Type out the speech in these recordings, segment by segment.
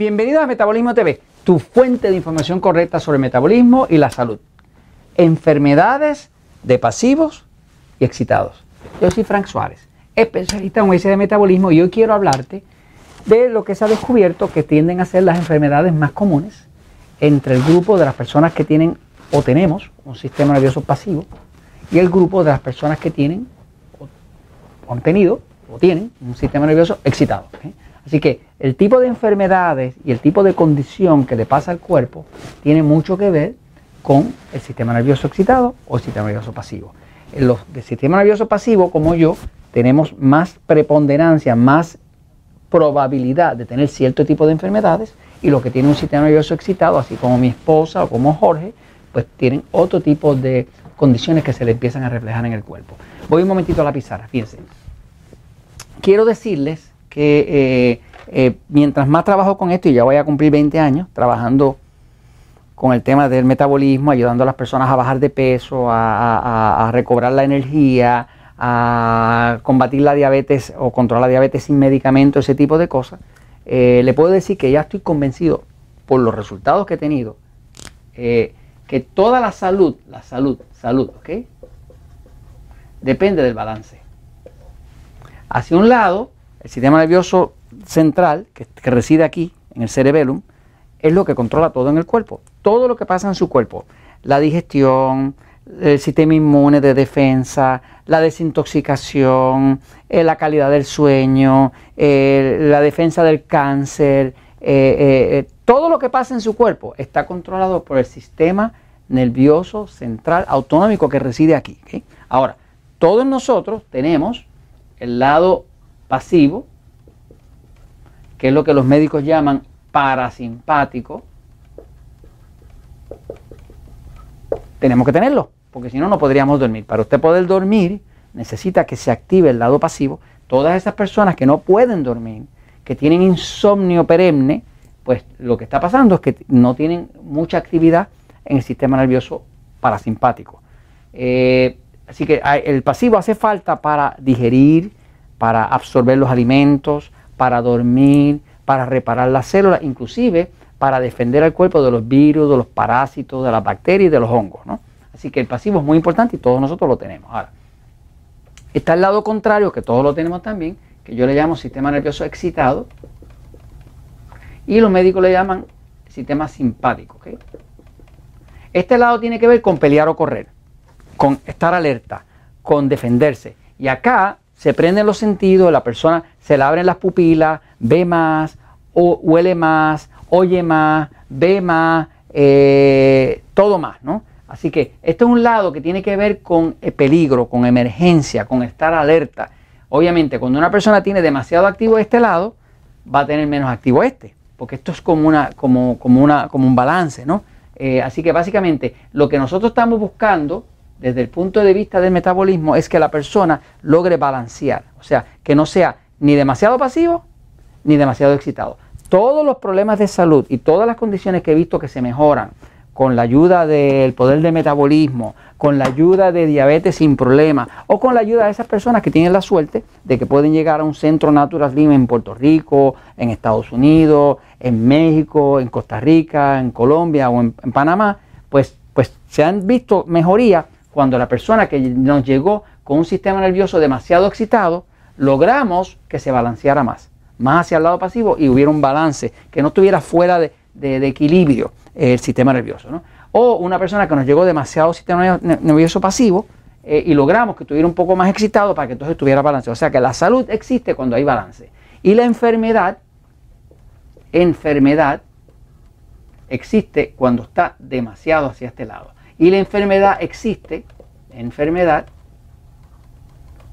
Bienvenidos a Metabolismo TV, tu fuente de información correcta sobre metabolismo y la salud. Enfermedades de pasivos y excitados. Yo soy Frank Suárez, especialista en obesidad de metabolismo y hoy quiero hablarte de lo que se ha descubierto que tienden a ser las enfermedades más comunes entre el grupo de las personas que tienen o tenemos un sistema nervioso pasivo y el grupo de las personas que tienen o han tenido o tienen un sistema nervioso excitado. Así que el tipo de enfermedades y el tipo de condición que le pasa al cuerpo tiene mucho que ver con el sistema nervioso excitado o el sistema nervioso pasivo. En los del sistema nervioso pasivo, como yo, tenemos más preponderancia, más probabilidad de tener cierto tipo de enfermedades y los que tienen un sistema nervioso excitado, así como mi esposa o como Jorge, pues tienen otro tipo de condiciones que se le empiezan a reflejar en el cuerpo. Voy un momentito a la pizarra, fíjense. Quiero decirles que eh, eh, mientras más trabajo con esto, y ya voy a cumplir 20 años trabajando con el tema del metabolismo, ayudando a las personas a bajar de peso, a, recobrar la energía, a combatir la diabetes o controlar la diabetes sin medicamento, ese tipo de cosas, eh, le puedo decir que ya estoy convencido por los resultados que he tenido, que toda la salud, la salud, salud, ¿ok? Depende del balance. Hacia un lado, el sistema nervioso central, que, reside aquí, en el cerebellum, es lo que controla todo en el cuerpo. Todo lo que pasa en su cuerpo. La digestión, el sistema inmune de defensa, la desintoxicación, eh, la calidad del sueño, eh, la defensa del cáncer, eh, todo lo que pasa en su cuerpo está controlado por el sistema nervioso central autonómico que reside aquí. Ahora, todos nosotros tenemos el lado pasivo, que es lo que los médicos llaman parasimpático, tenemos que tenerlo, porque si no, no podríamos dormir. Para usted poder dormir, necesita que se active el lado pasivo. Todas esas personas que no pueden dormir, que tienen insomnio perenne, pues lo que está pasando es que no tienen mucha actividad en el sistema nervioso parasimpático. Eh, así que el pasivo hace falta para digerir, para absorber los alimentos, para dormir, para reparar las células, inclusive para defender al cuerpo de los virus, de los parásitos, de las bacterias y de los hongos. Así que el pasivo es muy importante y todos nosotros lo tenemos. Ahora, está el lado contrario, que todos lo tenemos también, que yo le llamo sistema nervioso excitado, y los médicos le llaman sistema simpático. Este lado tiene que ver con pelear o correr, con estar alerta, con defenderse. Y acá se prenden los sentidos, la persona se le abren las pupilas, ve más, o, huele más, oye más, ve más, eh, todo más, ¿no? Así que este es un lado que tiene que ver con el peligro, con emergencia, con estar alerta. Obviamente, cuando una persona tiene demasiado activo este lado, va a tener menos activo este, porque esto es como, una, como, como, una, como un balance, ¿no? Eh, así que básicamente lo que nosotros estamos buscando desde el punto de vista del metabolismo es que la persona logre balancear, o sea, que no sea ni demasiado pasivo ni demasiado excitado. Todos los problemas de salud y todas las condiciones que he visto que se mejoran con la ayuda del poder de metabolismo, con la ayuda de diabetes sin problema o con la ayuda de esas personas que tienen la suerte de que pueden llegar a un centro Natural Slim en Puerto Rico, en Estados Unidos, en México, en Costa Rica, en Colombia o en, en Panamá, pues, pues se han visto mejorías cuando la persona que nos llegó con un sistema nervioso demasiado excitado, logramos que se balanceara más, más hacia el lado pasivo y hubiera un balance, que no estuviera fuera de, equilibrio el sistema nervioso. O una persona que nos llegó demasiado sistema nervioso pasivo eh, y logramos que estuviera un poco más excitado para que entonces tuviera balance. O sea que la salud existe cuando hay balance. Y la enfermedad, enfermedad, existe cuando está demasiado hacia este lado. Y la enfermedad existe, enfermedad,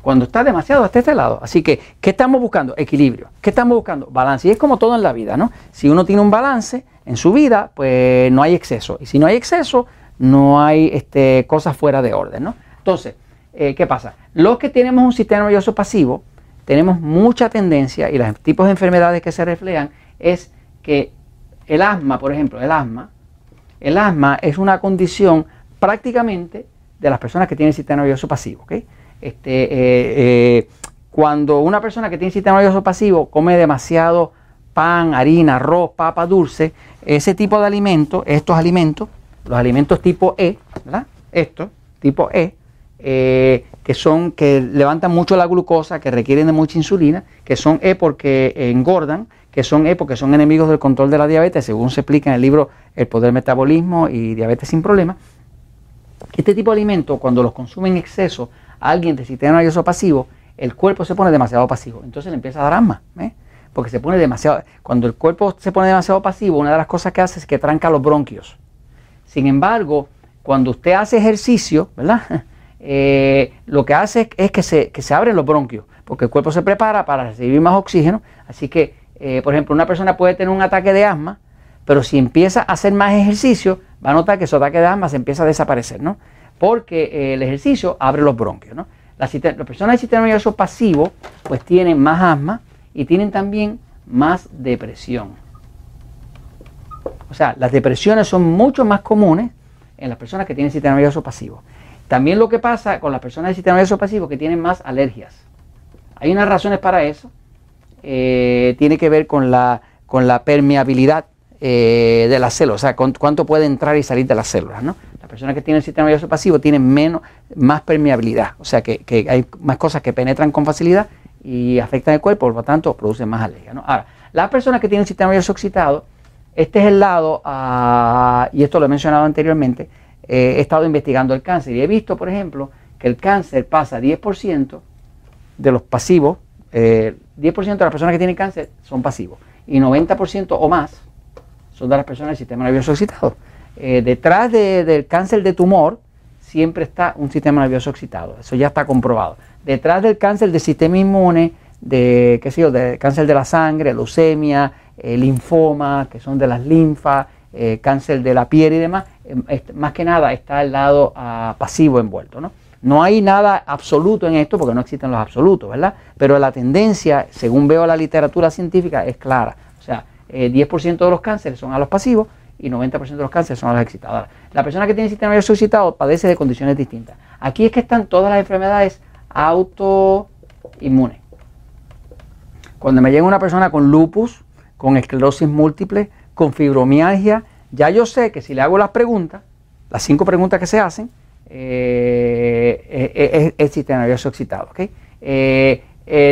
cuando está demasiado hasta este lado. Así que, ¿qué estamos buscando? Equilibrio. ¿Qué estamos buscando? Balance. Y es como todo en la vida, ¿no? Si uno tiene un balance en su vida, pues no hay exceso. Y si no hay exceso, no hay este, cosas fuera de orden, ¿no? Entonces, eh, ¿qué pasa? Los que tenemos un sistema nervioso pasivo, tenemos mucha tendencia, y los tipos de enfermedades que se reflejan, es que el asma, por ejemplo, el asma, el asma es una condición prácticamente de las personas que tienen sistema nervioso pasivo. Este, eh, eh, cuando una persona que tiene sistema nervioso pasivo come demasiado pan, harina, arroz, papa, dulce, ese tipo de alimentos, estos alimentos, los alimentos tipo E, ¿verdad? Estos, tipo E, eh, que son, que levantan mucho la glucosa, que requieren de mucha insulina, que son E porque engordan, que son E porque son enemigos del control de la diabetes, según se explica en el libro El poder metabolismo y diabetes sin problemas. Este tipo de alimentos, cuando los consume en exceso alguien de sistema nervioso pasivo, el cuerpo se pone demasiado pasivo. Entonces le empieza a dar asma. ¿eh? Porque se pone demasiado. Cuando el cuerpo se pone demasiado pasivo, una de las cosas que hace es que tranca los bronquios. Sin embargo, cuando usted hace ejercicio, ¿verdad? Eh, lo que hace es que se, que se abren los bronquios, porque el cuerpo se prepara para recibir más oxígeno. Así que, eh, por ejemplo, una persona puede tener un ataque de asma, pero si empieza a hacer más ejercicio, va a notar que su ataque de asma se empieza a desaparecer, ¿no? Porque el ejercicio abre los bronquios, ¿no? Las, personas del sistema nervioso pasivo pues tienen más asma y tienen también más depresión. O sea, las depresiones son mucho más comunes en las personas que tienen sistema nervioso pasivo. También lo que pasa con las personas del sistema nervioso pasivo que tienen más alergias. Hay unas razones para eso. Eh, tiene que ver con la permeabilidad eh, de las células, o sea, cuánto puede entrar y salir de las células. ¿no? Las personas que tienen el sistema nervioso pasivo tienen menos, más permeabilidad, o sea, que, hay más cosas que penetran con facilidad y afectan el cuerpo, por lo tanto, producen más alergia. Ahora, las personas que tienen el sistema nervioso excitado, este es el lado, ah, y esto lo he mencionado anteriormente, eh, he estado investigando el cáncer y he visto, por ejemplo, que el cáncer pasa 10% de los pasivos, 10% eh, de las personas que tienen cáncer son pasivos y 90% o más son de las personas del sistema nervioso excitado. Eh, detrás del cáncer de tumor siempre está un sistema nervioso excitado, eso ya está comprobado. Detrás del cáncer del sistema inmune, de, qué sé yo, cáncer de la sangre, leucemia, eh, linfoma, que son de las linfas, eh, cáncer de la piel y demás, más que nada está el lado ah, pasivo envuelto, ¿no? No hay nada absoluto en esto porque no existen los absolutos, ¿verdad? Pero la tendencia, según veo la literatura científica, es clara. 10% eh, de los cánceres son a los pasivos y 90% de los cánceres son a los excitados. la persona que tiene sistema nervioso excitado padece de condiciones distintas. Aquí es que están todas las enfermedades autoinmunes. Cuando me llega una persona con lupus, con esclerosis múltiple, con fibromialgia, ya yo sé que si le hago las preguntas, las cinco preguntas que se hacen, eh, eh, es el sistema nervioso excitado.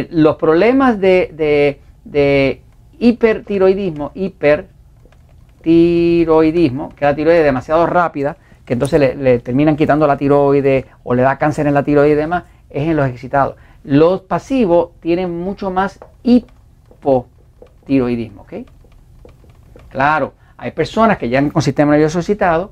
los problemas de hipertiroidismo, hipertiroidismo, que la tiroides es demasiado rápida, que entonces le, terminan quitando la tiroides o le da cáncer en la tiroides y demás, es en los excitados. Los pasivos tienen mucho más hipotiroidismo, ¿ok? Claro, hay personas que llegan con sistema nervioso excitado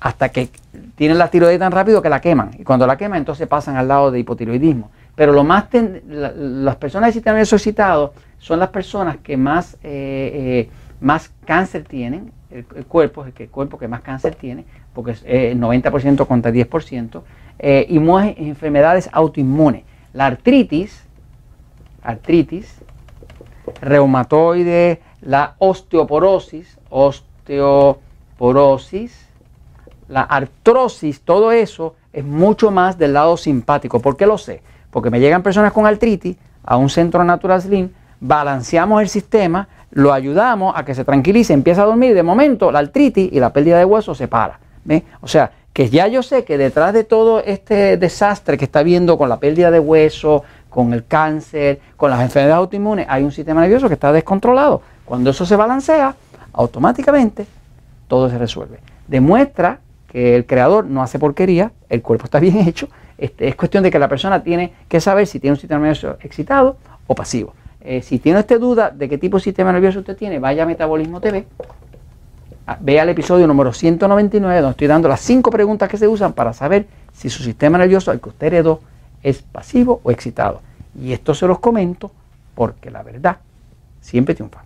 hasta que tienen la tiroides tan rápido que la queman. Y cuando la queman, entonces pasan al lado de hipotiroidismo. Pero lo más las personas de sistema nervioso son las personas que más, eh, eh, más cáncer tienen, el, cuerpo es el, cuerpo que más cáncer tiene, porque es eh, 90% contra 10%, eh, y más enfermedades autoinmunes. La artritis, artritis, reumatoide, la osteoporosis, osteoporosis, la artrosis, todo eso es mucho más del lado simpático. ¿Por qué lo sé? Porque me llegan personas con artritis a un centro Natural Slim, balanceamos el sistema, lo ayudamos a que se tranquilice, empieza a dormir de momento la artritis y la pérdida de hueso se para. O sea, que ya yo sé que detrás de todo este desastre que está viendo con la pérdida de hueso, con el cáncer, con las enfermedades autoinmunes, hay un sistema nervioso que está descontrolado. Cuando eso se balancea, automáticamente todo se resuelve. Demuestra que el creador no hace porquería, el cuerpo está bien hecho este, es cuestión de que la persona tiene que saber si tiene un sistema nervioso excitado o pasivo. Eh, si tiene usted duda de qué tipo de sistema nervioso usted tiene, vaya a Metabolismo TV, vea el episodio número 199, donde estoy dando las cinco preguntas que se usan para saber si su sistema nervioso, al que usted heredó, es pasivo o excitado. Y esto se los comento porque la verdad siempre triunfa.